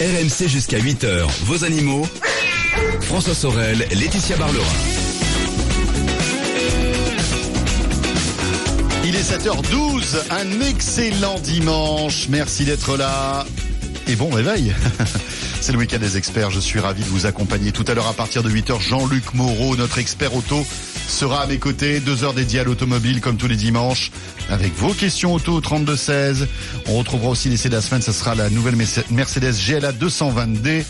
RMC jusqu'à 8h, vos animaux. François Sorel, Laetitia Barlerin. Il est 7h12, un excellent dimanche. Merci d'être là. Et bon réveil. C'est le week-end des experts. Je suis ravi de vous accompagner tout à l'heure à partir de 8h. Jean-Luc Moreau, notre expert auto, sera à mes côtés. Deux heures dédiées à l'automobile comme tous les dimanches avec vos questions auto 32-16. On retrouvera aussi l'essai de la semaine. Ce sera la nouvelle Mercedes GLA 220D.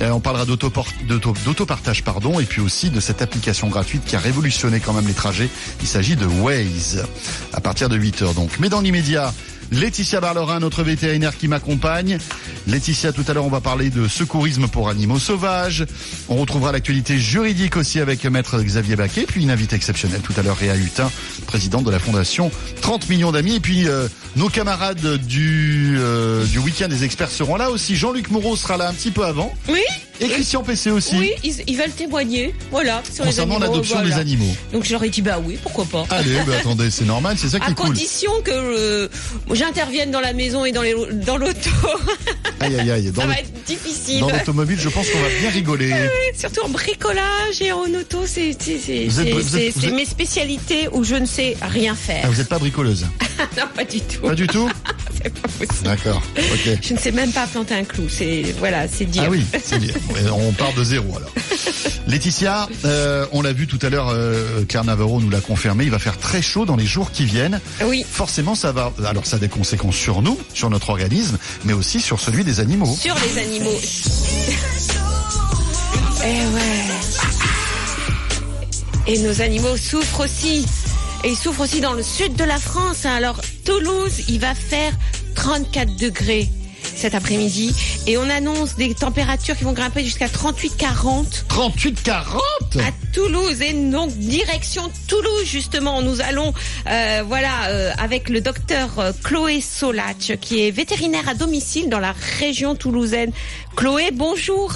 Euh, on parlera d'autopartage, pardon, et puis aussi de cette application gratuite qui a révolutionné quand même les trajets. Il s'agit de Waze. À partir de 8 heures donc. Mais dans l'immédiat, Laetitia Barlerin, notre vétérinaire qui m'accompagne. Laetitia, tout à l'heure, on va parler de secourisme pour animaux sauvages. On retrouvera l'actualité juridique aussi avec maître Xavier Baquet, puis une invitée exceptionnelle tout à l'heure, Réa Hutin, présidente de la fondation 30 millions d'amis. Et puis euh, nos camarades du, euh, du week-end des experts seront là aussi. Jean-Luc Moreau sera là un petit peu avant. Oui. Et Christian PC aussi. Oui, ils, veulent témoigner. Voilà. Sur Concernant l'adoption des animaux. Donc j'aurais dit bah oui, pourquoi pas. Allez, bah, attendez, c'est normal, c'est ça qui est cool. À condition que euh, j'intervienne dans la maison et dans les dans l'auto. Aïe aïe aïe. ça va être difficile. Dans l'automobile, je pense qu'on va bien rigoler. surtout en bricolage et en auto, c'est c'est mes spécialités où je ne sais rien faire. Ah, vous n'êtes pas bricoleuse Non, pas du tout. Pas du tout. C'est pas possible. D'accord. Ok. Je ne sais même pas planter un clou. C'est voilà, c'est dire. Ah oui, c'est dire. On part de zéro alors. Laetitia, euh, on l'a vu tout à l'heure, euh, Claire Navarro nous l'a confirmé, il va faire très chaud dans les jours qui viennent. Oui. Forcément, ça va. Alors, ça a des conséquences sur nous, sur notre organisme, mais aussi sur celui des animaux. Sur les animaux. eh ouais. Et nos animaux souffrent aussi. Et ils souffrent aussi dans le sud de la France. Alors, Toulouse, il va faire 34 degrés cet après-midi. Et on annonce des températures qui vont grimper jusqu'à 38-40. 38-40 À Toulouse. Et donc, direction Toulouse, justement. Nous allons, euh, voilà, euh, avec le docteur euh, Chloé Solach, qui est vétérinaire à domicile dans la région toulousaine. Chloé, bonjour.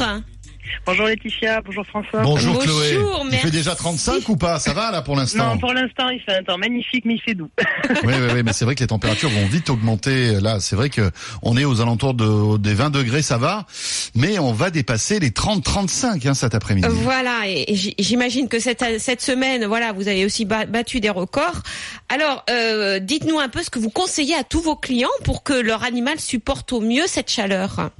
Bonjour Laetitia, bonjour François. Bonjour, Chloé. Il fait déjà 35 ou pas? Ça va là pour l'instant? Non, pour l'instant il fait un temps magnifique mais il fait doux. oui, oui, oui, mais c'est vrai que les températures vont vite augmenter. Là, c'est vrai que on est aux alentours de, des 20 degrés, ça va, mais on va dépasser les 30-35 hein, cet après-midi. Voilà, et, j'imagine que cette, cette semaine, voilà, vous avez aussi battu des records. Alors, euh, dites-nous un peu ce que vous conseillez à tous vos clients pour que leur animal supporte au mieux cette chaleur.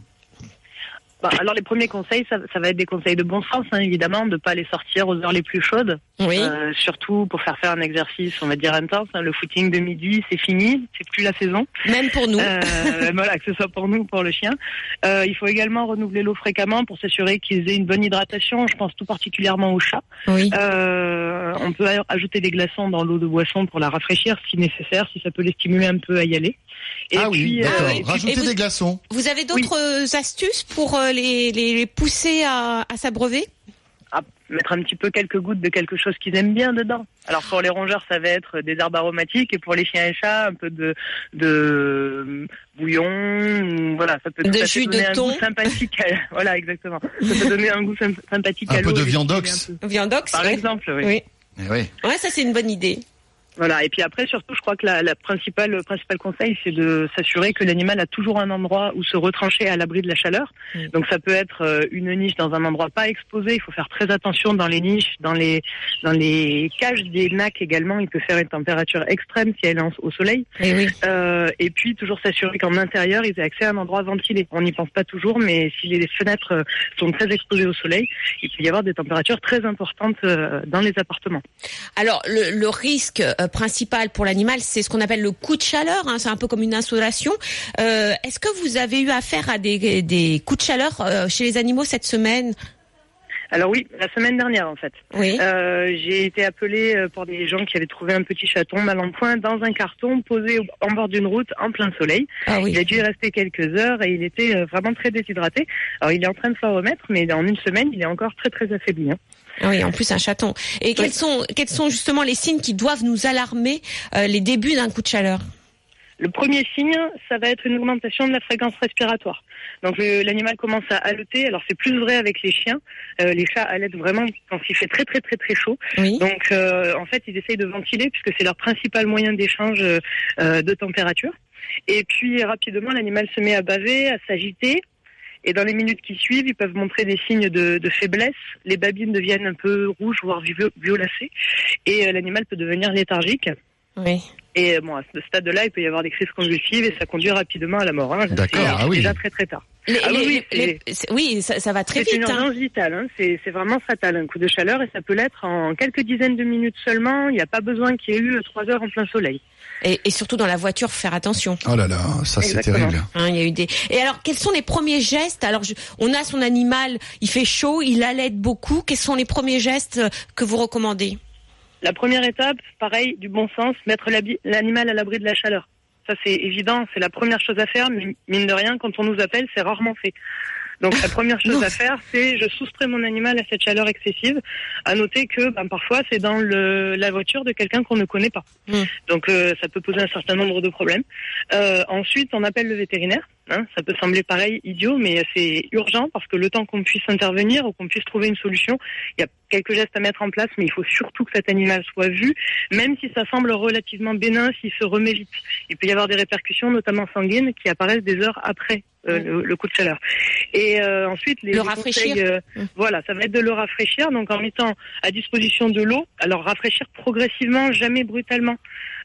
Bah, alors les premiers conseils, ça, va être des conseils de bon sens, hein, évidemment, de pas les sortir aux heures les plus chaudes. Oui. Euh, surtout pour faire faire un exercice, on va dire intense. Hein. Le footing de midi, c'est fini, c'est plus la saison. Même pour nous. Euh, voilà, que ce soit pour nous ou pour le chien. Euh, il faut également renouveler l'eau fréquemment pour s'assurer qu'ils aient une bonne hydratation. Je pense tout particulièrement aux chats. Oui. Euh, on peut ajouter des glaçons dans l'eau de boisson pour la rafraîchir si nécessaire, si ça peut les stimuler un peu à y aller. Et ah puis, oui, d'accord. Euh, Rajouter des glaçons. Vous avez d'autres astuces pour euh, les, les, pousser à, à s'abreuver? Mettre un petit peu quelques gouttes de quelque chose qu'ils aiment bien dedans. Alors pour les rongeurs, ça va être des herbes aromatiques et pour les chiens et chats, un peu de, de bouillon, voilà, ça peut de jus donner de un thon. goût sympathique. voilà, exactement. Ça peut donner un goût sympathique un à l'eau. Un peu de viandox. Viandox, par exemple, oui. Oui. Eh oui. Ouais, ça c'est une bonne idée. Voilà. Et puis après, surtout, je crois que la, la principale, le principal conseil, c'est de s'assurer que l'animal a toujours un endroit où se retrancher à l'abri de la chaleur. Mm. Donc ça peut être euh, une niche dans un endroit pas exposé. Il faut faire très attention dans les niches, dans les dans les cages des nacs également. Il peut faire une température extrême si elle est au soleil. Et, oui. euh, et puis toujours s'assurer qu'en intérieur, ils aient accès à un endroit ventilé. On n'y pense pas toujours, mais si les fenêtres euh, sont très exposées au soleil, il peut y avoir des températures très importantes dans les appartements. Alors le, le risque principal pour l'animal, c'est ce qu'on appelle le coup de chaleur. Hein, c'est un peu comme une insolation. Euh, Est-ce que vous avez eu affaire à des, des coups de chaleur euh, chez les animaux cette semaine? Alors oui, la semaine dernière en fait. Oui. Euh, j'ai été appelée pour des gens qui avaient trouvé un petit chaton mal en point dans un carton posé en bord d'une route en plein soleil. Ah oui. Il a dû y rester quelques heures et il était vraiment très déshydraté. Alors il est en train de s'en remettre, mais en une semaine, il est encore très très affaibli. Hein. Oui, en plus un chaton. Et quels sont quels sont justement les signes qui doivent nous alarmer euh, les débuts d'un coup de chaleur? Le premier signe, ça va être une augmentation de la fréquence respiratoire. Donc l'animal commence à haleter. Alors c'est plus vrai avec les chiens. Euh, les chats halètent vraiment quand il fait très très très très chaud. Oui. Donc euh, en fait ils essayent de ventiler puisque c'est leur principal moyen d'échange euh, de température. Et puis rapidement l'animal se met à baver, à s'agiter. Et dans les minutes qui suivent, ils peuvent montrer des signes de, de faiblesse. Les babines deviennent un peu rouges, voire vio- violacées. Et euh, l'animal peut devenir léthargique. Oui. Et euh, bon, à ce stade-là, il peut y avoir des crises convulsives et ça conduit rapidement à la mort. hein. D'accord, ah oui. déjà très très tard. Les- Ah oui, les- oui, les- c'est- oui, ça, ça va très C'est une vite. hein. urgence vitale, hein. c'est c'est vraiment fatal, un coup de chaleur, et ça peut l'être en quelques dizaines de minutes seulement. Il n'y a pas besoin qu'il y ait eu trois heures en plein soleil. Et, et surtout dans la voiture, faire attention. Oh là là, ça c'est terrible. Hein, il y a eu des. Et alors, quels sont les premiers gestes? Alors, je- on a son animal, il fait chaud, il allait beaucoup. Quels sont les premiers gestes euh, que vous recommandez? La première étape, pareil, du bon sens, mettre l'animal à l'abri de la chaleur. Ça, c'est évident, c'est la première chose à faire, mais mine de rien, quand on nous appelle, c'est rarement fait. Donc la première chose à faire, c'est je soustrais mon animal à cette chaleur excessive. À noter que ben, parfois c'est dans le, la voiture de quelqu'un qu'on ne connaît pas. Mm. Donc euh, ça peut poser un certain nombre de problèmes. Euh, ensuite, on appelle le vétérinaire. hein. ça peut sembler pareil idiot, mais c'est urgent parce que le temps qu'on puisse intervenir ou qu'on puisse trouver une solution, il y a quelques gestes à mettre en place, mais il faut surtout que cet animal soit vu, même si ça semble relativement bénin, s'il se remet vite. Il peut y avoir des répercussions, notamment sanguines, qui apparaissent des heures après euh, le, le coup de chaleur. Et euh, ensuite, les, Le les rafraîchir. conseils, euh, Mm. voilà, ça va être de le rafraîchir, donc en mettant à disposition de l'eau. Alors rafraîchir progressivement, jamais brutalement.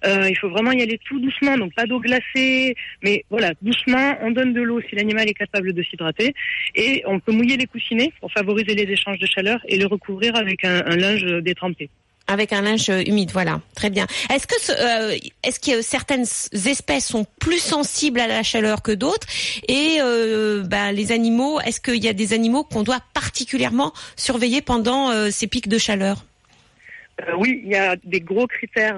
Euh, il faut vraiment y aller tout doucement, donc pas d'eau glacée, mais voilà, doucement. On donne de l'eau si l'animal est capable de s'hydrater, et on peut mouiller les coussinets pour favoriser les échanges de chaleur et les recouvrir avec un, un linge détrempé. Avec un linge euh, humide, voilà, très bien. Est-ce que euh, est-ce que certaines espèces sont plus sensibles à la chaleur que d'autres? Et euh, ben, les animaux, est-ce qu'il y a des animaux qu'on doit particulièrement surveiller pendant ces pics de chaleur? Oui, il y a des gros critères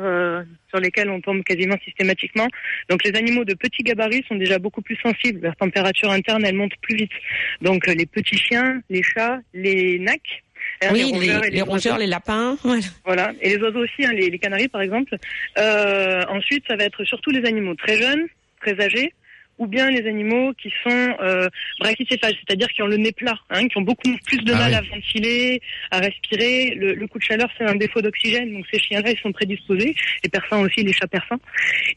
sur lesquels on tombe quasiment systématiquement. Donc les animaux de petits gabarits sont déjà beaucoup plus sensibles. Leur température interne, elle monte plus vite. Donc les petits chiens, les chats, les nacs. Hein, Oui, les, rongeurs les rongeurs, les lapins. Voilà. Voilà, et les oiseaux aussi, hein, les, les canaris par exemple. Euh, ensuite, ça va être surtout les animaux très jeunes, très âgés, ou bien les animaux qui sont euh, brachycéphales, c'est-à-dire qui ont le nez plat, hein, qui ont beaucoup plus de Ah mal oui. à ventiler, à respirer. Le, le coup de chaleur, c'est un défaut d'oxygène, donc ces chiens-là, ils sont prédisposés. Les persans aussi, les chats persans.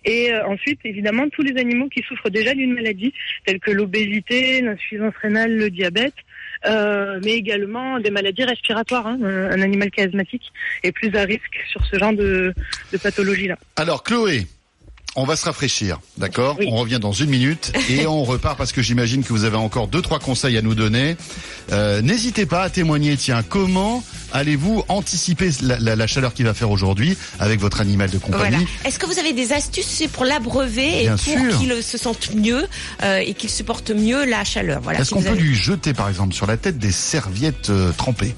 Et euh, ensuite, évidemment, tous les animaux qui souffrent déjà d'une maladie, telle que l'obésité, l'insuffisance rénale, le diabète, euh, mais également des maladies respiratoires. hein. Un, un animal qui est est plus à risque sur ce genre de, de pathologie-là. Alors Chloé, on va se rafraîchir, d'accord Oui. On revient dans une minute et on repart parce que j'imagine que vous avez encore deux trois conseils à nous donner. Euh, N'hésitez pas à témoigner. Tiens, comment allez-vous anticiper la, la- la chaleur qu'il va faire aujourd'hui avec votre animal de compagnie Voilà. Est-ce que vous avez des astuces pour l'abreuver et pour qu'il se sente mieux euh, et qu'il supporte mieux la chaleur? Voilà. Est-ce si qu'on peut avez- lui jeter par exemple sur la tête des serviettes euh, trempées?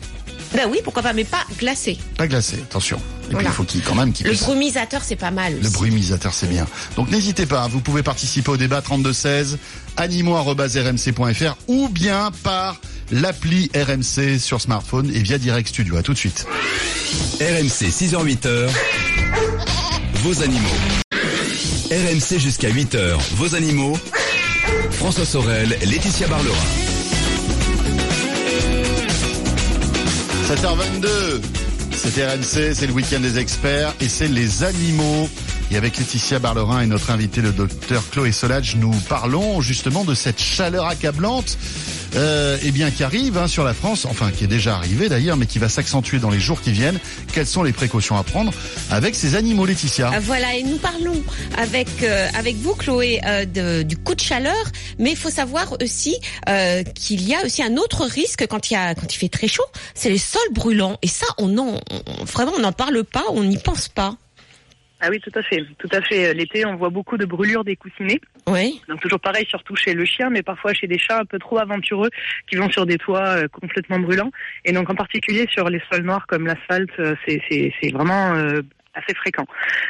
Ben oui, pourquoi pas, mais pas glacé. Pas glacées, attention. Et puis il faut qu'il quand même qu'il Le puisse... brumisateur, c'est pas mal. Le brumisateur, c'est bien. Donc n'hésitez pas, vous pouvez participer au débat 3216, animaux.rmc.fr ou bien par l'appli RMC sur smartphone et via Direct Studio. À tout de suite. RMC 6h-8h, vos animaux. RMC jusqu'à 8h, vos animaux. François Sorel, Laetitia Barlerin. 7h22, c'est RMC, c'est le week-end des experts et c'est les animaux. Et avec Laetitia Barlerin et notre invité, le docteur Chloé Solage, nous parlons justement de cette chaleur accablante euh, eh bien, qui arrive hein, sur la France, enfin qui est déjà arrivée d'ailleurs, mais qui va s'accentuer dans les jours qui viennent. Quelles sont les précautions à prendre avec ces animaux, Laetitia Ah, Voilà, et nous parlons avec euh, avec vous, Chloé, euh, de- du coup de chaleur, mais il faut savoir aussi euh, qu'il y a aussi un autre risque quand il y a quand il fait très chaud, c'est les sols brûlants. Et ça, on en vraiment on n'en parle pas, on n'y pense pas. Ah oui, tout à fait. Tout à fait. L'été, on voit beaucoup de brûlures des coussinets. Oui. Donc toujours pareil, surtout chez le chien, mais parfois chez des chats un peu trop aventureux qui vont sur des toits euh, complètement brûlants. Et donc en particulier sur les sols noirs comme l'asphalte, euh, c'est c'est- c'est vraiment euh, assez fréquent.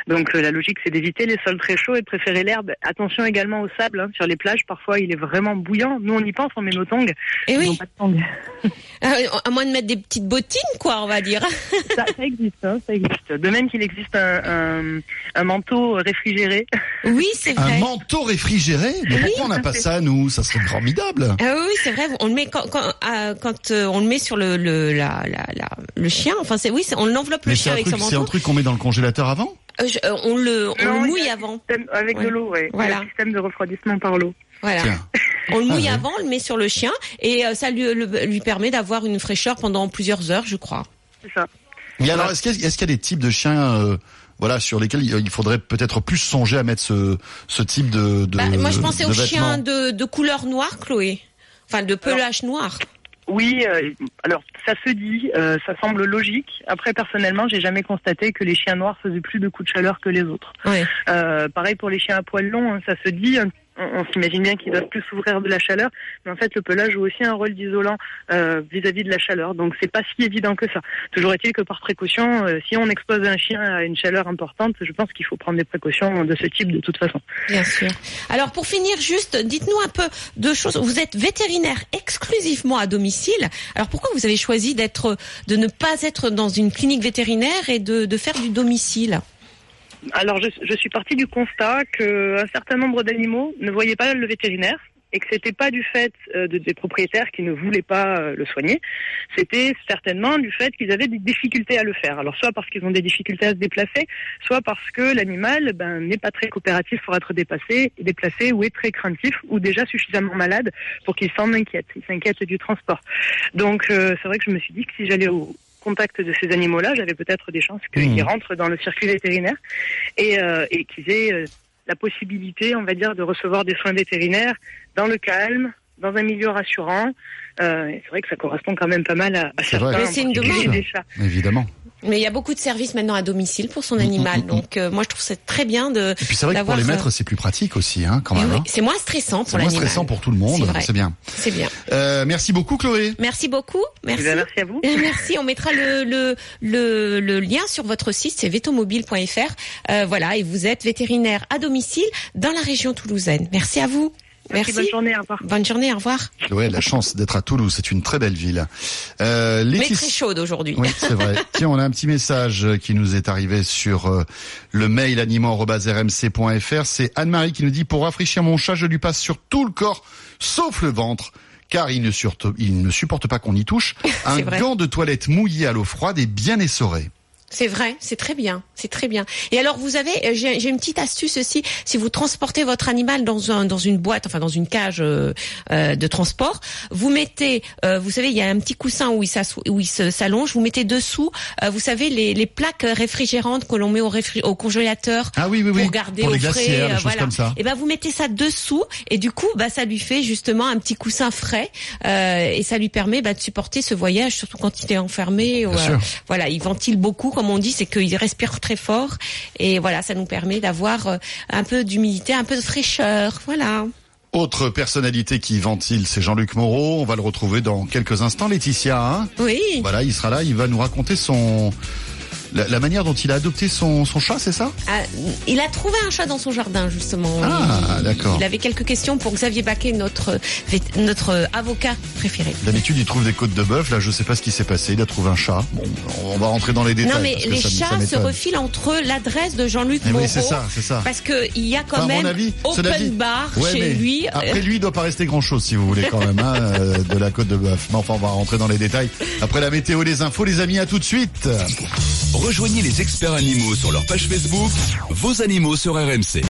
Donc euh, la logique, c'est d'éviter les sols très chauds et de préférer l'herbe. Attention également au sable. hein. Sur les plages, parfois, il est vraiment bouillant. Nous, on y pense, on met nos tongs. Et Ils oui, n'ont pas de tongs. Euh, à moins de mettre des petites bottines, quoi, on va dire. ça, ça existe, hein, ça existe. De même qu'il existe un, un, un manteau réfrigéré. Oui, c'est Un vrai. manteau réfrigéré Mais Oui, pourquoi on n'a pas ça, nous? Ça serait formidable. Ah oui, c'est vrai. On le met quand, quand, ah, quand euh, on le met sur le le la, la, la- le chien. Enfin, c'est oui, on l'enveloppe le Mais chien un, avec truc, son c'est un manteau. truc qu'on met dans le congélateur avant Euh, je- euh, on le on Non, le mouille avant. système- avec Ouais. de l'eau, ouais. Voilà. Un système de refroidissement par l'eau. Voilà. Tiens. On le mouille Ah ouais. avant, on le met sur le chien et euh, ça lui, le- lui permet d'avoir une fraîcheur pendant plusieurs heures, je crois. C'est ça. Mais alors, est-ce qu'il y, a- y des types de chiens, euh, voilà, sur lesquels il faudrait peut-être plus songer à mettre ce, ce type de, de Bah, moi, je pensais aux chiens de, de couleur noire, Chloé. Enfin, de pelage noir. Oui, euh, alors ça se dit, euh, ça semble logique. Après, personnellement, j'ai jamais constaté que les chiens noirs faisaient plus de coups de chaleur que les autres. Euh, pareil pour les chiens à poils longs, hein, ça se dit. On, s'imagine bien qu'ils doivent plus souffrir de la chaleur, mais en fait, le pelage joue aussi un rôle d'isolant euh, vis-à-vis de la chaleur. Donc, c'est pas si évident que ça. Toujours est-il que par précaution, euh, si on expose un chien à une chaleur importante, je pense qu'il faut prendre des précautions de ce type de toute façon. Bien sûr. Alors pour finir, juste, dites-nous un peu de choses. Vous êtes vétérinaire exclusivement à domicile. Alors pourquoi vous avez choisi d'être, de ne pas être dans une clinique vétérinaire et de faire du domicile? Alors, je, je suis partie du constat qu'un certain nombre d'animaux ne voyaient pas le vétérinaire et que c'était pas du fait euh, de, des propriétaires qui ne voulaient pas euh, le soigner, c'était certainement du fait qu'ils avaient des difficultés à le faire. Alors soit parce qu'ils ont des difficultés à se déplacer, soit parce que l'animal ben, n'est pas très coopératif pour être dépassé, déplacé ou est très craintif ou déjà suffisamment malade pour qu'il s'en inquiète. Il s'inquiète du transport. Donc euh, c'est vrai que je me suis dit que si j'allais au contact de ces animaux-là, j'avais peut-être des chances qu'ils Mmh. rentrent dans le circuit vétérinaire et, euh, et qu'ils aient euh, la possibilité, on va dire, de recevoir des soins vétérinaires dans le calme, dans un milieu rassurant. Euh, c'est vrai que ça correspond quand même pas mal à, à certains c'est une demande. des chats. Évidemment. Mais il y a beaucoup de services maintenant à domicile pour son Mm, animal. mm, mm, Donc euh, moi je trouve c'est très bien de. Et puis c'est vrai que pour les maîtres, c'est plus pratique aussi, hein, quand même. oui, hein. c'est moins stressant C'est pour moins l'animal. stressant pour tout le monde, C'est c'est bien. C'est bien. Euh, merci beaucoup, Chloé. Merci beaucoup. Merci. Eh bien, merci à vous. Merci, on mettra le, le, le, le lien sur votre site, c'est vetomobile.fr. Euh, voilà, et vous êtes vétérinaire à domicile dans la région toulousaine. Merci à vous. Merci. Bonne journée, au revoir. Bonne journée, au revoir. Chloé a la chance d'être à Toulouse, c'est une très belle ville. Euh, Mais Laetitia- très chaude aujourd'hui. Oui, c'est vrai. Tiens, on a un petit message qui nous est arrivé sur euh, le mail animaux.rmc.fr. C'est Anne-Marie qui nous dit pour rafraîchir mon chat, je lui passe sur tout le corps, sauf le ventre. Car il ne, il ne supporte pas qu'on y touche. Un vrai. gant de toilette mouillé à l'eau froide et bien essoré. C'est vrai, c'est très bien, c'est très bien. Et alors vous avez, euh, j'ai une petite astuce aussi. Si vous transportez votre animal dans un dans une boîte, enfin dans une cage euh, euh, de transport, vous mettez, euh, vous savez, il y a un petit coussin où il où s'allonge. Vous mettez dessous, euh, vous savez les, les plaques réfrigérantes que l'on met au, congélateur Ah oui, oui, oui. pour garder pour au les frais. euh, voilà. comme ça. Et ben vous mettez ça dessous et du coup bah ça lui fait justement un petit coussin frais euh, et ça lui permet bah, de supporter ce voyage surtout quand il est enfermé. Bien sûr. voilà, il ventile beaucoup comme on dit, c'est qu'il respire très fort et voilà, ça nous permet d'avoir euh, un peu d'humidité, un peu de fraîcheur. Voilà. Autre personnalité qui ventile, c'est Jean-Luc Moreau. On va le retrouver dans quelques instants. Laetitia, hein? Oui. voilà, il sera là. Il va nous raconter son la, la manière dont il a adopté son, son chat, c'est ça? Ah, il a trouvé un chat dans son jardin justement. Ah, d'accord. Il avait quelques questions pour Xavier Baquet, notre notre avocat préféré. D'habitude, il trouve des côtes de bœuf. Là, je sais pas ce qui s'est passé. Il a trouvé un chat. Bon, on va rentrer dans les détails. non mais les ça me- ça chats se refilent entre eux l'adresse de Jean-Luc Mais Moreau. oui, c'est ça, c'est ça. Parce que il y a quand Enfin, même avis, open bar Ouais, chez lui. Après lui, il doit pas rester grand chose, si vous voulez, quand même, hein, euh, de la côte de bœuf. Mais enfin, on va rentrer dans les détails. Après la météo, les infos, les amis, à tout de suite. Rejoignez les experts animaux sur leur page Facebook, vos animaux sur RMC.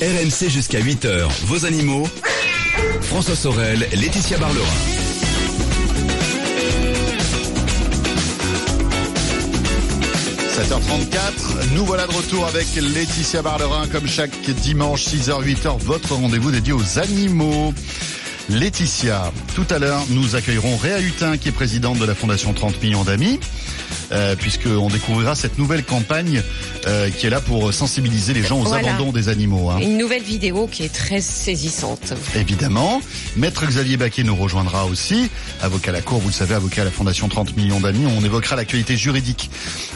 RMC jusqu'à 8h, vos animaux. François Sorel, Laetitia Barlerin. 7h34, nous voilà de retour avec Laetitia Barlerin, comme chaque dimanche, 6h, 8h, votre rendez-vous dédié aux animaux. Laetitia, tout à l'heure, nous accueillerons Réa Hutin, qui est présidente de la Fondation 30 millions d'amis, euh, puisqu'on découvrira cette nouvelle campagne euh, qui est là pour sensibiliser les gens aux Voilà. abandons des animaux. hein. Une nouvelle vidéo qui est très saisissante. Évidemment. Maître Xavier Baquet nous rejoindra aussi, avocat à la Cour, vous le savez, avocat à la Fondation 30 millions d'amis. On évoquera l'actualité juridique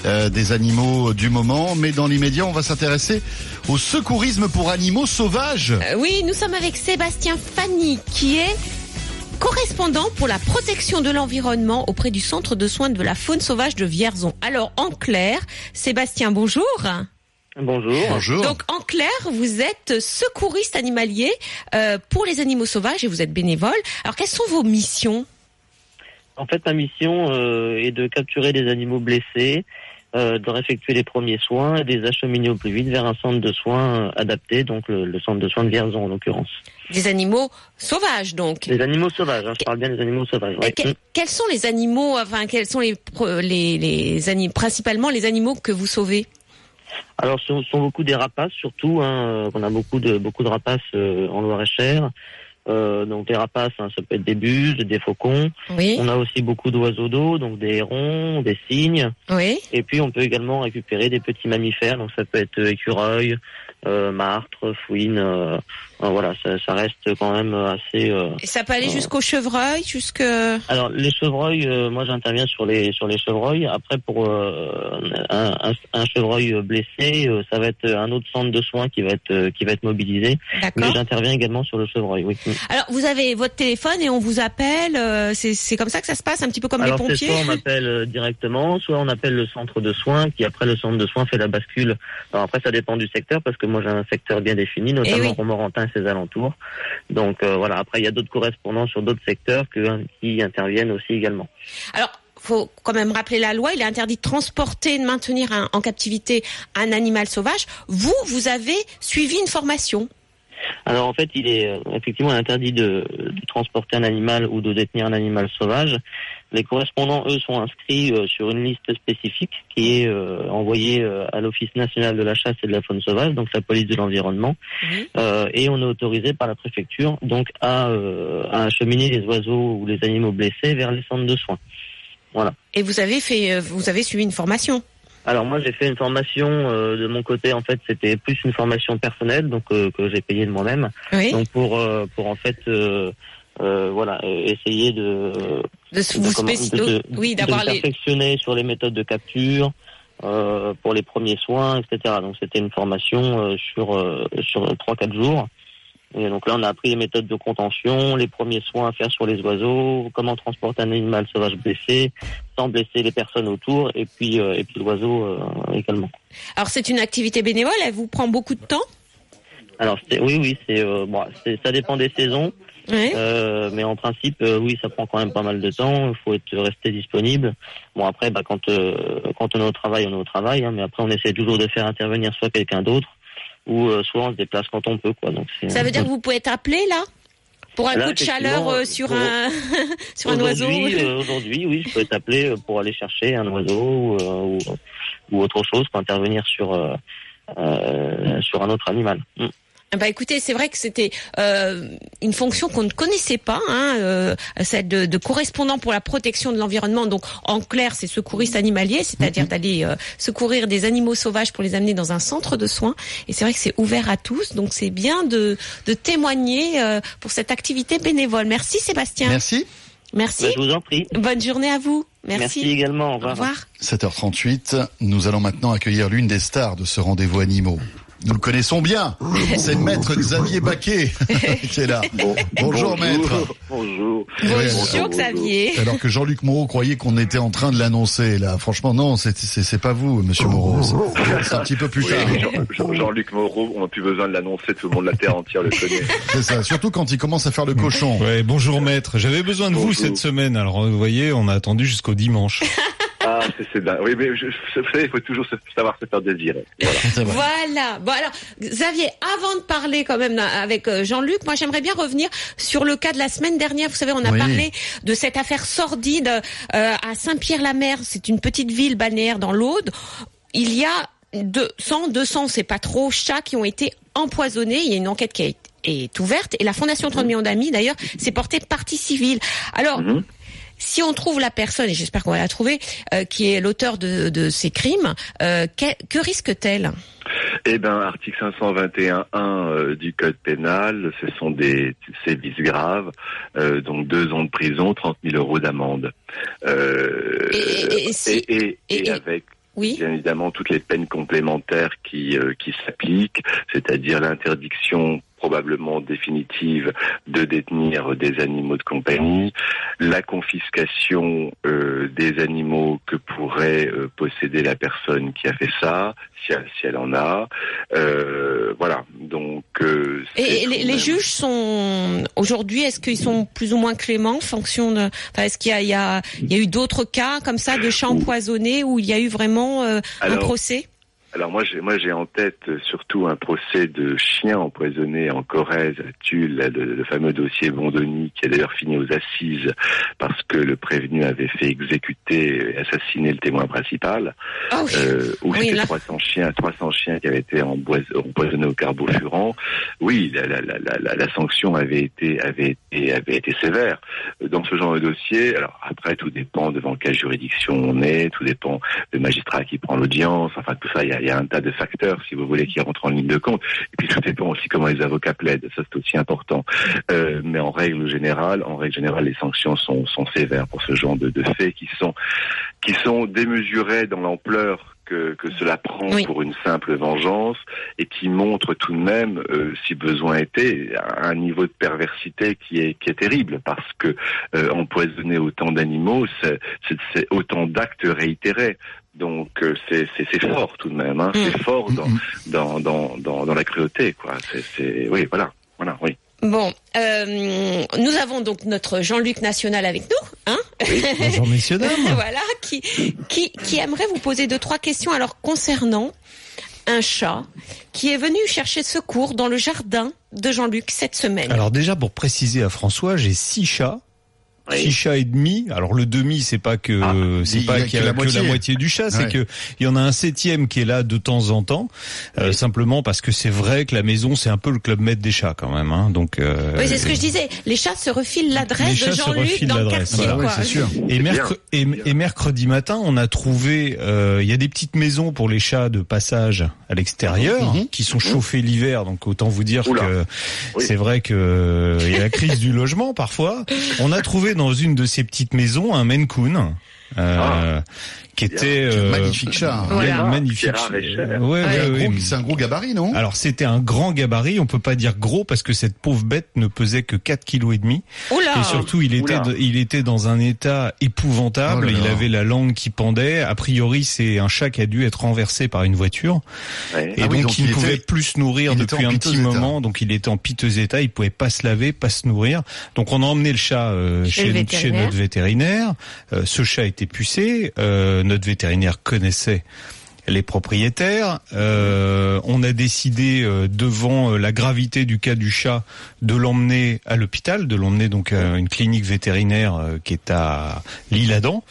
euh, des animaux du moment, mais dans l'immédiat, on va s'intéresser au secourisme pour animaux sauvages. Euh, oui, nous sommes avec Sébastien Fanny, qui est correspondant pour la protection de l'environnement auprès du Centre de soins de la faune sauvage de Vierzon. Alors, en clair, Sébastien, bonjour. Bonjour. Bonjour. Donc, en clair, vous êtes secouriste animalier euh, pour les animaux sauvages et vous êtes bénévole. Alors, quelles sont vos missions? En fait, ma mission euh, est de capturer des animaux blessés, euh, de leur effectuer les premiers soins et de les acheminer au plus vite vers un centre de soins adapté, donc le, le centre de soins de Vierzon en l'occurrence. Des animaux sauvages, donc. Les animaux sauvages, hein, je parle bien des animaux sauvages. Ouais. que- quels sont les animaux, enfin, quels sont les, pro- les, les ani- principalement les animaux que vous sauvez? Alors, ce sont beaucoup des rapaces, surtout. Hein, euh, on a beaucoup de beaucoup de rapaces euh, en Loire-et-Cher. Euh, donc les rapaces, hein, ça peut être des buses, des faucons. Oui, On a aussi beaucoup d'oiseaux d'eau, donc des hérons, des cygnes. oui. Et puis on peut également récupérer des petits mammifères, donc ça peut être écureuil, euh, martre, fouine. euh, euh, voilà, ça, ça reste quand même assez. euh, Et ça peut aller Euh. jusqu'au chevreuil, jusque. Alors les chevreuils, euh, moi j'interviens sur les sur les chevreuils. Après pour euh, un, un, chevreuil blessé, euh, ça va être un autre centre de soins qui va être euh, qui va être mobilisé. Mais j'interviens également sur le chevreuil. Oui. Alors, vous avez votre téléphone et on vous appelle. euh, c'est c'est comme ça que ça se passe, un petit peu comme Alors les pompiers. soit on appelle directement, soit on appelle le centre de soins, qui après le centre de soins fait la bascule. Alors après ça dépend du secteur, parce que moi j'ai un secteur bien défini, notamment Eh oui. Romorantin ses alentours. Donc euh, voilà, après il y a d'autres correspondants sur d'autres secteurs hein, qui interviennent aussi également. Alors, faut quand même rappeler la loi. Il est interdit de transporter, de maintenir en captivité un animal sauvage. Vous, vous avez suivi une formation. Alors en fait, il est euh, effectivement interdit de, de transporter un animal ou de détenir un animal sauvage. Les correspondants, eux, sont inscrits euh, sur une liste spécifique qui est euh, envoyée euh, à l'Office national de la chasse et de la faune sauvage, donc la police de l'environnement, Oui. Et on est autorisé par la préfecture donc à, à acheminer les oiseaux ou les animaux blessés vers les centres de soins. Et vous avez fait, vous avez suivi une formation. Alors moi j'ai fait une formation euh, de mon côté en fait c'était plus une formation personnelle donc euh, que j'ai payée de moi-même Oui. donc pour euh, pour en fait euh, euh, voilà euh, essayer de, De s- de vous comment- spéci- de- de- oui, d'avoir les. perfectionner sur les méthodes de capture pour les premiers soins etc donc c'était une formation sur sur trois quatre jours et donc là on a appris les méthodes de contention les premiers soins à faire sur les oiseaux comment transporter un animal sauvage blessé sans blesser les personnes autour et puis euh, et puis l'oiseau euh, également Alors, c'est une activité bénévole. Elle vous prend beaucoup de temps? Alors oui, oui, c'est euh, bon, ça dépend des saisons, euh, mais en principe, euh, oui, ça prend quand même pas mal de temps. Il faut être resté disponible. Bon après, bah, quand euh, quand on est au travail, on est au travail, hein, mais après on essaie toujours de faire intervenir soit quelqu'un d'autre ou euh, soit on se déplace quand on peut, quoi. Donc Ça veut dire que vous pouvez être appelé là pour un Là, coup de chaleur euh, sur pour- un sur un oiseau. Aujourd'hui, euh, aujourd'hui, oui, je peux être appelé euh, pour aller chercher un oiseau ou, euh, ou, ou autre chose pour intervenir sur euh, euh, sur un autre animal. Mm. Bah écoutez, c'est vrai que c'était euh, une fonction qu'on ne connaissait pas, hein, euh, celle de, de correspondant pour la protection de l'environnement. Donc en clair, c'est secouriste animalier, c'est-à-dire d'aller euh, secourir des animaux sauvages pour les amener dans un centre de soins. Et c'est vrai que c'est ouvert à tous, donc c'est bien de, de témoigner euh, pour cette activité bénévole. Merci Sébastien. Merci. Merci. Bah, je vous en prie. Bonne journée à vous. Merci, Merci. également. Au Au revoir. revoir. 7h38, nous allons maintenant accueillir l'une des stars de ce rendez-vous animaux. Nous le connaissons bien, c'est Maître Xavier Baquet qui est là. Bonjour, Maître. Bonjour. Ouais, Bonjour Xavier. Alors que Jean-Luc Moreau croyait qu'on était en train de l'annoncer là. Franchement, non, c'est c'est c'est pas vous, Monsieur Moreau. C'est- C'est un petit peu plus Oui, tard. Jean- Jean- Jean-Luc Moreau, on n'a plus besoin de l'annoncer, tout le monde, la terre entière le connaît. C'est ça. Surtout quand il commence à faire le cochon. Ouais, bonjour maître. J'avais besoin de vous cette semaine. Alors vous voyez, on a attendu jusqu'au dimanche. C'est dingue. Oui, mais je, je- vous savez, il faut toujours savoir se faire désirer. Voilà. Voilà. Bon alors, Xavier, avant de parler quand même avec euh, Jean-Luc, moi j'aimerais bien revenir sur le cas de la semaine dernière. Vous savez, on a Oui. parlé de cette affaire sordide euh, à Saint-Pierre-la-Mer. C'est une petite ville balnéaire dans l'Aude. Il y a 200, 200, c'est pas trop, chats qui ont été empoisonnés. Il y a une enquête qui a été est ouverte et la Fondation 30 millions d'amis d'ailleurs s'est portée partie civile. Alors, Mhm. Si on trouve la personne, et j'espère qu'on va la trouver, euh, qui est l'auteur de, de ces crimes, euh, que, que risque-t-elle? Eh ben, article 521.1 euh, du code pénal, ce sont des sévices graves, euh, donc deux ans de prison, 30 000 euros d'amende. Euh, Et- si- avec Oui. bien évidemment toutes les peines complémentaires qui, qui s'appliquent, c'est-à-dire l'interdiction probablement définitive de détenir des animaux de compagnie, la confiscation euh, des animaux que pourrait euh, posséder la personne qui a fait ça, si elle, si elle en a. Euh, voilà. Donc. euh, Et les, les juges sont aujourd'hui, est-ce qu'ils sont plus ou moins cléments en fonction de, enfin, est-ce qu'il y y y a eu d'autres cas comme ça de chats empoisonnés où il y a eu vraiment euh, un Alors, procès? Alors moi j'ai moi j'ai en tête euh, surtout un procès de chien empoisonné en Corrèze à Tulle, le, le fameux dossier Bondoni qui a d'ailleurs fini aux assises parce que le prévenu avait fait exécuter et assassiner le témoin principal. Ah oui. Euh, où Oui, c'était là. 300 chiens, 300 chiens qui avaient été empoisonnés au carbofurant. Oui, la, la, la, la, la sanction avait été avait été avait été sévère dans ce genre de dossier. Alors après, tout dépend devant quelle juridiction on est, tout dépend du magistrat qui prend l'audience. Enfin, tout ça, il y a, y a un tas de facteurs, si vous voulez, qui rentrent en ligne de compte. Et puis tout dépend aussi comment les avocats plaident. Ça, c'est aussi important. Euh, mais en règle générale, en règle générale, les sanctions sont, sont sévères pour ce genre de, de faits qui sont qui sont démesurés dans l'ampleur que, que cela prend Oui. pour une simple vengeance et qui montrent tout de même, euh, si besoin était, un niveau de perversité qui est, qui est terrible parce que euh, empoisonner autant d'animaux, c'est autant d'actes réitérés. Donc euh, c'est fort tout de même, hein. Mm. c'est fort dans, dans, dans, dans, dans la cruauté. quoi. C'est c'est- Oui, voilà. voilà oui. Bon, euh, nous avons donc notre Jean-Luc National avec nous, hein Bonjour messieurs dames. voilà, qui, qui, qui aimerait vous poser deux, trois questions. Alors, concernant un chat qui est venu chercher secours dans le jardin de Jean-Luc cette semaine. Alors déjà pour préciser à François, j'ai six chats. Six chats et demi. Alors le demi, c'est pas que Ah, c'est pas y a qu'il y que a la que la moitié. du chat, c'est Ouais. que il y en a un septième qui est là de temps en temps, euh, simplement parce que c'est vrai que la maison c'est un peu le club maître des chats quand même. Hein, donc euh, oui, c'est ce que je disais. Les chats se refilent l'adresse de se Jean-Luc refilent dans le l'adresse, quartier. voilà. Quoi. sûr. Et, C'est mercre- et, et mercredi matin, on a trouvé, euh, il y a des petites maisons pour les chats de passage à l'extérieur Mhm. qui sont chauffées l'hiver. Donc autant vous dire Oula. que Oui. c'est vrai que euh, il y a la crise du logement parfois. On a trouvé dans une de ces petites maisons un Maine qui était euh, magnifique chat. Voilà. ouais, magnifique. Ouais, Ouais. ouais, C'est un ouais. gros- C'est un gros gabarit, non? Alors c'était un grand gabarit, on peut pas dire gros parce que cette pauvre bête ne pesait que 4 kilos et demi. Et surtout, il était, Oula. il était dans un état épouvantable. Oh là il avait la langue qui pendait. A priori, c'est un chat qui a dû être renversé par une voiture. Ouais. Et Ah oui, donc, il ne pouvait était- plus se nourrir il depuis un petit état. moment. Donc, il était en piteux état. Il pouvait pas se laver, pas se nourrir. Donc, on a emmené le chat euh, Chez chez, le chez vétérinaire. notre vétérinaire. Euh, ce chat était pucé. Euh, notre vétérinaire connaissait les propriétaires. Euh, on a décidé, euh, devant euh, la gravité du cas du chat, de l'emmener à l'hôpital, de l'emmener donc à une clinique vétérinaire euh, qui est à l'Isle-Adam,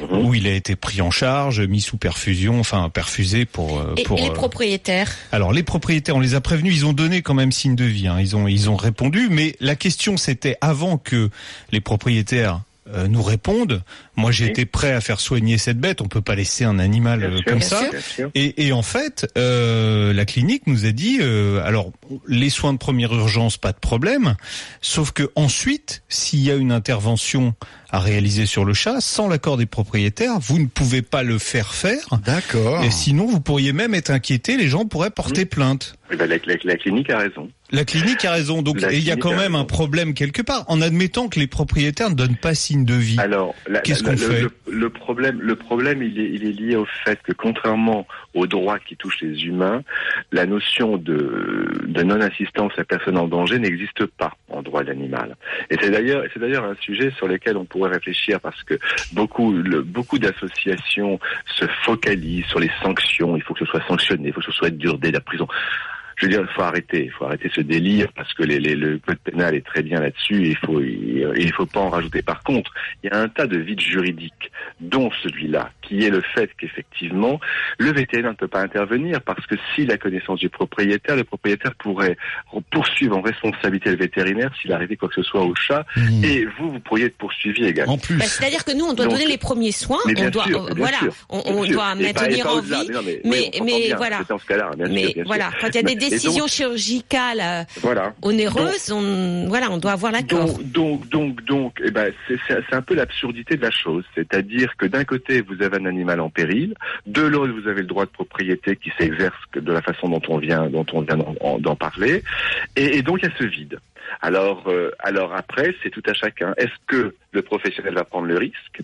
Mhm. où il a été pris en charge, mis sous perfusion, enfin perfusé pour euh, Et, pour. et les euh, propriétaires? Alors les propriétaires, on les a prévenus, ils ont donné quand même signe de vie, hein. ils ont ils ont répondu, mais la question c'était avant que les propriétaires nous répondent. Moi j'ai Oui. été prêt à faire soigner cette bête, on peut pas laisser un animal Bien euh, sûr, comme ça. sûr, bien sûr. Et, et en fait, euh, la clinique nous a dit, euh, alors les soins de première urgence, pas de problème, sauf que ensuite, s'il y a une intervention à réaliser sur le chat, sans l'accord des propriétaires, vous ne pouvez pas le faire faire. D'accord. Et sinon, vous pourriez même être inquiété, les gens pourraient porter plainte. Eh ben, la, la- la clinique a raison. La clinique a raison, donc il y a quand a même raison. un problème quelque part, en admettant que les propriétaires ne donnent pas signe de vie. Alors, Qu'est-ce qu'on le, fait le, le problème, le problème, il est, il est lié au fait que contrairement aux droits qui touchent les humains, la notion de, de non-assistance à personne en danger n'existe pas en droit de l'animal. Et c'est d'ailleurs, c'est d'ailleurs un sujet sur lequel on pourrait réfléchir parce que beaucoup, le, beaucoup d'associations se focalisent sur les sanctions. Il faut que ce soit sanctionné, il faut que ce soit dur dès la prison. Je veux dire, il faut arrêter, il faut arrêter ce délire parce que les, les- le code pénal est très bien là-dessus. et Il faut, il, il faut pas en rajouter. Par contre, il y a un tas de vides juridiques, dont celui-là, qui est le fait qu'effectivement, le vétérinaire ne peut pas intervenir parce que s'il a connaissance du propriétaire, le propriétaire pourrait poursuivre en responsabilité le vétérinaire s'il arrivait quoi que ce soit au chat, Mmh. et vous, vous pourriez être poursuivi également. En plus. Bah, C'est-à-dire que nous, on doit Donc, donner les premiers soins, Mais on doit, sûr, euh, bien voilà, sûr, on, doit pas- maintenir pas en vie. Mais, non, mais, mais- oui, on s'entend mais bien. voilà. C'est dans ce cas-là, bien sûr, Mais sûr. voilà, quand il y a des Décision donc- chirurgicale euh, Voilà. onéreuse, on, voilà, on doit avoir l'accord. Donc, donc, donc, donc, eh ben, c'est un peu l'absurdité de la chose. C'est-à-dire que d'un côté, vous avez un animal en péril, de l'autre, vous avez le droit de propriété qui s'exerce de la façon dont on vient, dont on vient d'en- en- d'en parler, et, et donc il y a ce vide. Alors, euh, alors après, c'est tout à chacun. Est-ce que le professionnel va prendre le risque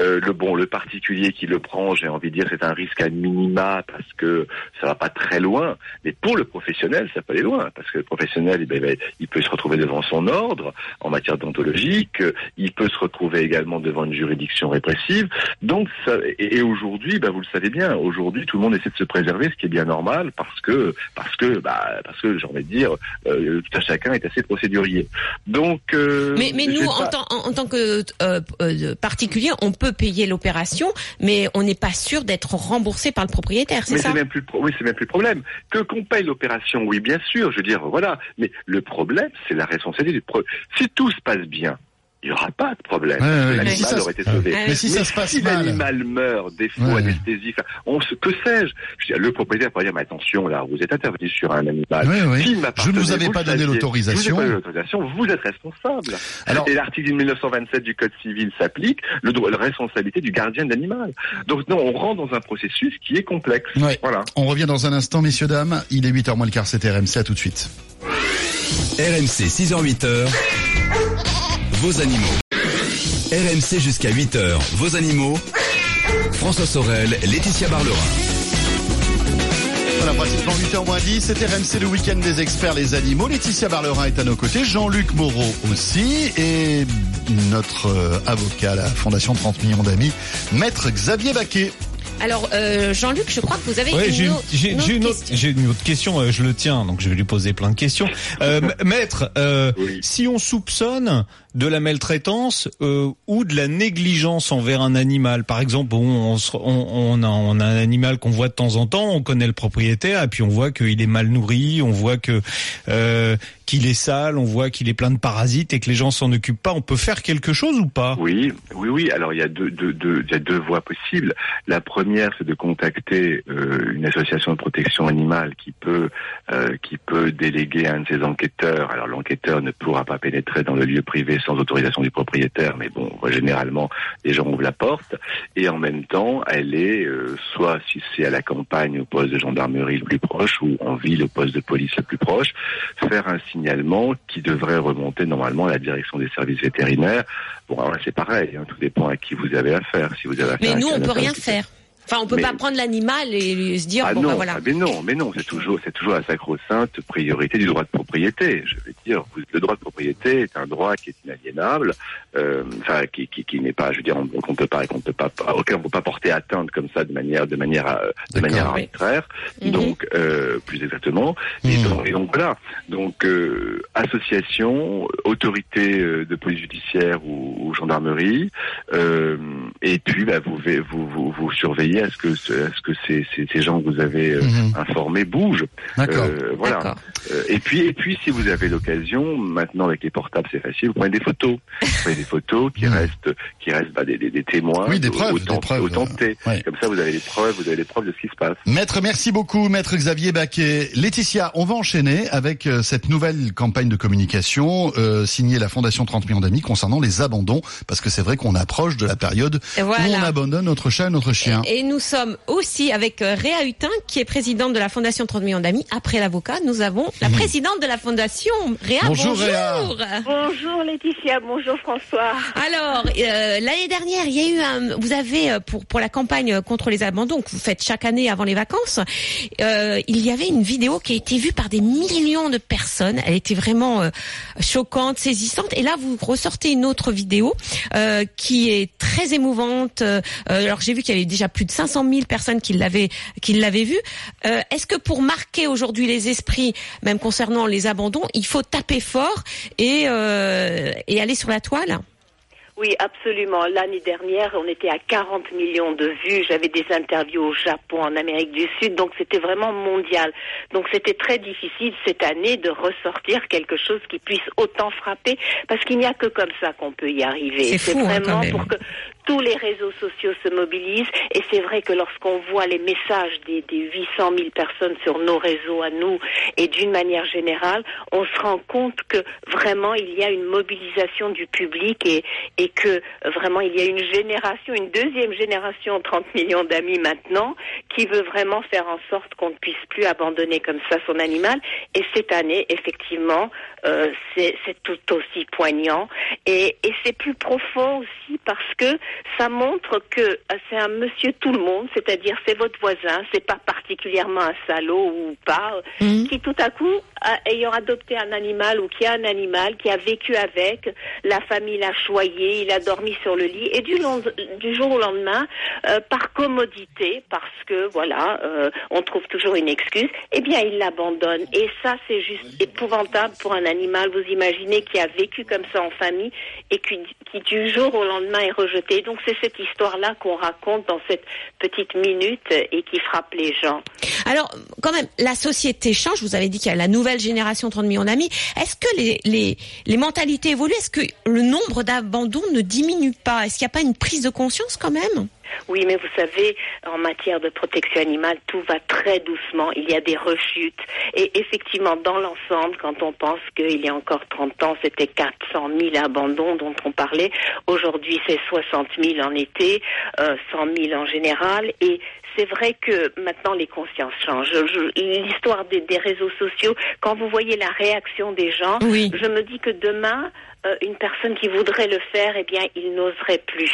Euh, Le bon, le particulier qui le prend, j'ai envie de dire, c'est un risque à minima parce que ça va pas très loin. Mais pour le professionnel, ça peut aller loin parce que le professionnel, eh il peut se retrouver devant son ordre en matière d'ontologique. Il peut se retrouver également devant une juridiction répressive. Donc, ça, et, et aujourd'hui, bah, vous le savez bien, aujourd'hui, tout le monde essaie de se préserver, ce qui est bien normal parce que, parce que, bah, parce que j'ai envie de dire, euh, tout à chacun est assez procédurier. Donc, euh, Mais, mais nous, vais en, pas- tant, en, en tant que euh, euh, particulier, on peut payer l'opération, mais on n'est pas sûr d'être remboursé par le propriétaire, c'est ça même plus oui, c'est même plus le problème. Que qu'on paye l'opération, oui, bien sûr, je veux dire, voilà. Mais le problème, c'est la responsabilité du pro. Si tout se passe bien, il n'y aura pas de problème. Ouais, ouais, l'animal si aurait se- été sauvé. Mais si ça se passe si mal. l'animal meurt, défaut, Ouais. anesthésie, enfin, on se, que sais-je? Je veux dire, Le propriétaire pourrait dire, mais attention, là, vous êtes intervenu sur un animal. Oui, oui. Qui Je ne vous avais pas donné l'autorisation. Je vous ai pas donné l'autorisation, vous êtes responsable. Alors- Et l'article 1927 du Code civil s'applique, le droit, la responsabilité du gardien de l'animal. Donc non, on rentre dans un processus qui est complexe. Ouais. Voilà. On revient dans un instant, messieurs, dames. Il est 8h moins le quart, c'est RMC, à tout de suite. RMC 6h-8h, vos animaux. RMC jusqu'à 8h, vos animaux. François Sorel, Laetitia Barlerin. Voilà, pratiquement 8h moins 10, c'était RMC le week-end des experts les animaux. Laetitia Barlerin est à nos côtés, Jean-Luc Moreau aussi, et notre euh, avocat à la Fondation 30 millions d'amis, Maître Xavier Baquet. Alors, euh, Jean-Luc, je crois que vous avez Ouais, une, j'ai une, autre- j'ai- une j'ai une autre question. j'ai une autre question. euh, je le tiens, donc je vais lui poser plein de questions. Euh, maître, euh, Oui. si on soupçonne de la maltraitance euh, ou de la négligence envers un animal, par exemple, bon, on, se- on, on a, on a un animal qu'on voit de temps en temps, on connaît le propriétaire, et puis on voit qu'il est mal nourri, on voit que euh, qu'il est sale, on voit qu'il est plein de parasites et que les gens s'en occupent pas. On peut faire quelque chose ou pas? Oui, oui, oui. Alors il y a deux, voies possibles. La première, c'est de contacter euh, une association de protection animale qui peut, euh, qui peut déléguer un de ses enquêteurs. Alors l'enquêteur ne pourra pas pénétrer dans le lieu privé sans autorisation du propriétaire, mais bon, généralement les gens ouvrent la porte. Et en même temps, elle est euh, soit si c'est à la campagne au poste de gendarmerie le plus proche ou en ville au poste de police le plus proche, faire un signalement qui devrait remonter normalement à la direction des services vétérinaires. Bon, alors là, c'est pareil, hein, tout dépend à qui vous avez affaire. Si vous avez affaire Mais nous, on quelqu'un peut rien faire. Enfin, on peut Mais- pas prendre l'animal et se dire Ah bon non, bah voilà. ah, mais non, mais non, c'est toujours, c'est toujours la sacro-sainte priorité du droit de propriété. Je veux dire, vous- le droit de propriété est un droit qui est inaliénable, euh, enfin qui, qui, qui n'est pas, je veux dire, on- qu'on peut pas, qu'on peut pas, auquel on peut pas porter atteinte comme ça de manière, de manière, euh, de manière Oui. arbitraire. Mhm. Donc, euh, plus exactement. Et, Mhm. donc, et donc voilà. Donc, euh, association, autorité de police judiciaire ou, ou gendarmerie, euh, et puis bah, vous, ve- vous, vous, vous surveillez à ce que, ce- à ce que ces, ces, ces gens que vous avez euh, Mhm. informés bougent? D'accord. Euh, voilà. D'accord. Euh, et puis, et puis, si vous avez l'occasion, maintenant avec les portables, c'est facile. Vous prenez des photos. Vous prenez des photos qui restent, qui restent bah, des, des, des témoins. Oui, des preuves, au des preuves, au temps T. ouais. Comme ça, vous avez les preuves, vous avez les preuves de ce qui se passe. Maître, merci beaucoup, Maître Xavier Baquet. Laetitia, on va enchaîner avec euh, cette nouvelle campagne de communication euh, signée la Fondation 30 millions d'amis concernant les abandons, parce que c'est vrai qu'on approche de la période Et où on abandonne notre chat et notre chien. Et nous sommes aussi avec euh, Réa Hutin, qui est présidente de la Fondation 30 millions d'amis. Après l'avocat, nous avons la présidente de la Fondation, Réa. Bonjour, Bonjour. Réa. Bonjour Laetitia, bonjour François. Alors, euh, l'année dernière, il y a eu un, vous avez euh, pour pour la campagne contre les abandons que vous faites chaque année avant les vacances, euh, il y avait une vidéo qui a été vue par des millions de personnes. Elle était vraiment euh, choquante, saisissante. Et là, vous ressortez une autre vidéo euh, qui est très émouvante. Euh, alors, j'ai vu qu'il y avait déjà plus de 500 000 personnes qui l'avaient qui l'avaient vue. Euh, Est-ce que pour marquer aujourd'hui les esprits, même concernant les abandons, il faut taper fort et euh, et aller sur la toile? Oui, absolument. L'année dernière, on était à 40 millions de vues. J'avais des interviews au Japon, en Amérique du Sud, donc c'était vraiment mondial. Donc c'était très difficile cette année de ressortir quelque chose qui puisse autant frapper, parce qu'il n'y a que comme ça qu'on peut y arriver. C'est hein, vraiment quand même. pour que tous les réseaux sociaux se mobilisent et c'est vrai que lorsqu'on voit les messages des, des 800 000 personnes sur nos réseaux à nous et d'une manière générale, on se rend compte que vraiment il y a une mobilisation du public et, et que vraiment il y a une génération, une deuxième génération, 30 millions d'amis maintenant, qui veut vraiment faire en sorte qu'on ne puisse plus abandonner comme ça son animal. Et cette année, effectivement, euh, c'est c'est tout aussi poignant et, et c'est plus profond aussi parce que ça montre que euh, c'est un monsieur tout le monde, c'est-à-dire c'est votre voisin, c'est pas particulièrement un salaud ou pas, euh, Mhm. qui tout à coup, a- ayant adopté un animal ou qui a un animal, qui a vécu avec, la famille l'a choyé, il a dormi sur le lit et du, long- du jour au lendemain, euh, par commodité, parce que voilà, euh, on trouve toujours une excuse, eh bien il l'abandonne. Et ça, c'est juste épouvantable pour un animal. Vous imaginez qui a vécu comme ça en famille et qui, qui du jour au lendemain est rejeté. Donc c'est cette histoire-là qu'on raconte dans cette petite minute et qui frappe les gens. Alors, quand même, la société change. Vous avez dit qu'il y a la nouvelle génération 30 millions d'amis. Est-ce que les, les, les mentalités évoluent? Est-ce que le nombre d'abandons ne diminue pas? Est-ce qu'il n'y a pas une prise de conscience quand même? Oui, mais vous savez, en matière de protection animale, tout va très doucement. Il y a des rechutes. Et effectivement, dans l'ensemble, quand on pense qu'il y a encore 30 ans, c'était 400 000 abandons dont on parlait. Aujourd'hui, c'est 60 000 en été, euh, 100 000 en général. Et c'est vrai que maintenant, les consciences changent. L'histoire des, des réseaux sociaux, quand vous voyez la réaction des gens, Oui. je me dis que demain, euh, une personne qui voudrait le faire, eh bien, il n'oserait plus.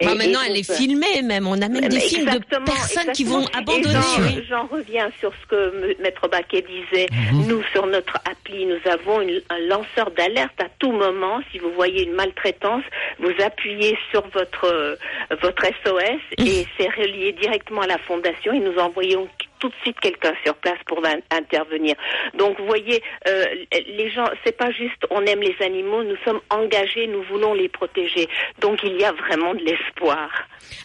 Et- Bah, et Maintenant, elle est filmée même. On a même des films de exactement, personnes qui vont abandonner. J'en reviens sur ce que M- Maître Baquet disait. Nous, sur notre appli, nous avons une- un lanceur d'alerte à tout moment. Si vous voyez une maltraitance, vous appuyez sur votre, euh, votre SOS et c'est relié directement à la fondation et nous envoyons tout de suite quelqu'un sur place pour in- intervenir. Donc, vous voyez, euh, les gens, c'est pas juste on aime les animaux, nous sommes engagés, nous voulons les protéger. Donc, il y a vraiment de l'espoir.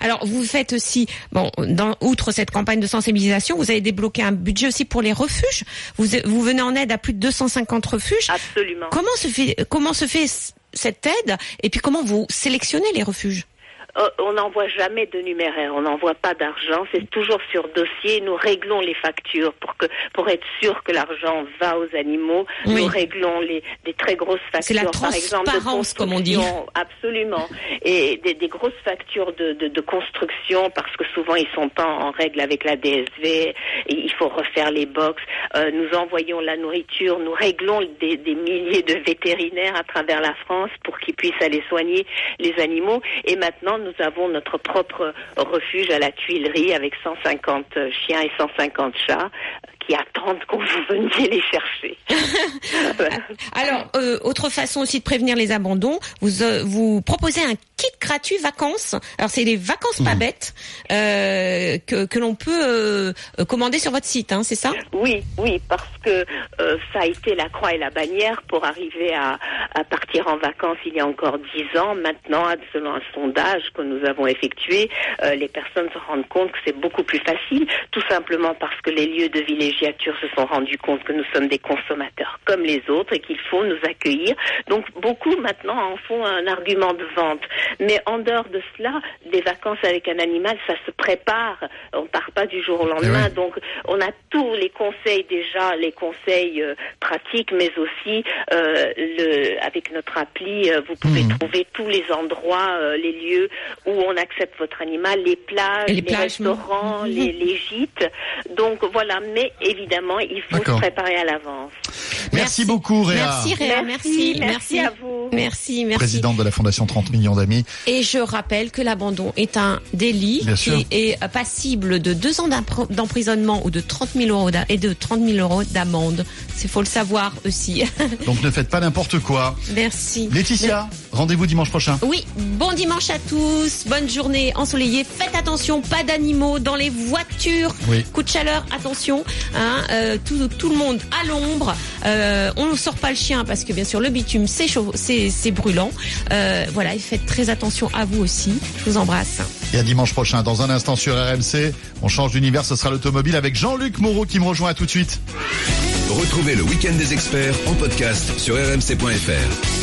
Alors, vous faites aussi, bon, dans, outre cette campagne de sensibilisation, vous avez débloqué un budget aussi pour les refuges. Vous, vous venez en aide à plus de 250 refuges. Absolument. Comment se fait, comment se fait cette aide Et puis, comment vous sélectionnez les refuges? On n'envoie jamais de numéraire, on n'envoie pas d'argent, c'est toujours sur dossier. Nous réglons les factures pour que pour être sûr que l'argent va aux animaux. Oui. Nous réglons les des très grosses la factures, par exemple de comme on dit. Absolument. Et des, des grosses factures de, de, de construction parce que souvent ils sont pas en règle avec la DSV. Il faut refaire les box. Euh, nous envoyons la nourriture, nous réglons des, des milliers de vétérinaires à travers la France pour qu'ils puissent aller soigner les animaux. Et maintenant, nous avons notre propre refuge à la Tuilerie avec 150 chiens et 150 chats qui attendent qu'on vous veniez les chercher. Alors, euh, autre façon aussi de prévenir les abandons, vous euh, vous proposez un kit gratuit vacances. Alors, c'est des vacances pas bêtes euh, que, que l'on peut commander sur votre site, hein, c'est ça? Oui, oui, parce que euh, ça a été la croix et la bannière pour arriver à, à partir en vacances il y a encore dix ans. Maintenant, selon un sondage que nous avons effectué, euh, les personnes se rendent compte que c'est beaucoup plus facile, tout simplement parce que les lieux de villégiature se sont rendus compte que nous sommes des consommateurs comme les autres et qu'il faut nous accueillir. Donc beaucoup maintenant en font un argument de vente. Mais en dehors de cela, des vacances avec un animal, ça se prépare. On part pas du jour au lendemain. Eh oui. Donc on a tous les conseils déjà, les conseils euh, pratiques, mais aussi euh, le, avec notre appli, euh, vous pouvez Mhm. trouver tous les endroits, les lieux où on accepte votre animal, les plages, Les les, plages, restaurants, les, les gîtes. Donc voilà, mais évidemment, il faut se préparer à l'avance. Merci, beaucoup, Réa. Merci Réa, merci, merci, à vous. Merci, merci. Présidente de la Fondation 30 millions d'amis. Et je rappelle que l'abandon est un délit Bien sûr. qui est passible de deux ans d'emprisonnement ou de 30 000 euros et de 30 000 euros d'amende. Il faut le savoir aussi. Donc ne faites pas n'importe quoi. Merci. Laetitia, rendez-vous dimanche prochain. Oui, bon dimanche à tous, bonne journée ensoleillée. Faites attention, pas d'animaux dans les voitures. Oui. Coup de chaleur, attention. Hein, euh, tout, tout le monde à l'ombre. Euh, on ne sort pas le chien parce que bien sûr le bitume c'est chaud, c'est c'est brûlant. Euh, voilà, et faites très attention à vous aussi. Je vous embrasse. Et à dimanche prochain, dans un instant sur RMC, on change d'univers, ce sera l'automobile avec Jean-Luc Moreau qui me rejoint à tout de suite. Retrouvez le week-end des experts en podcast sur rmc.fr.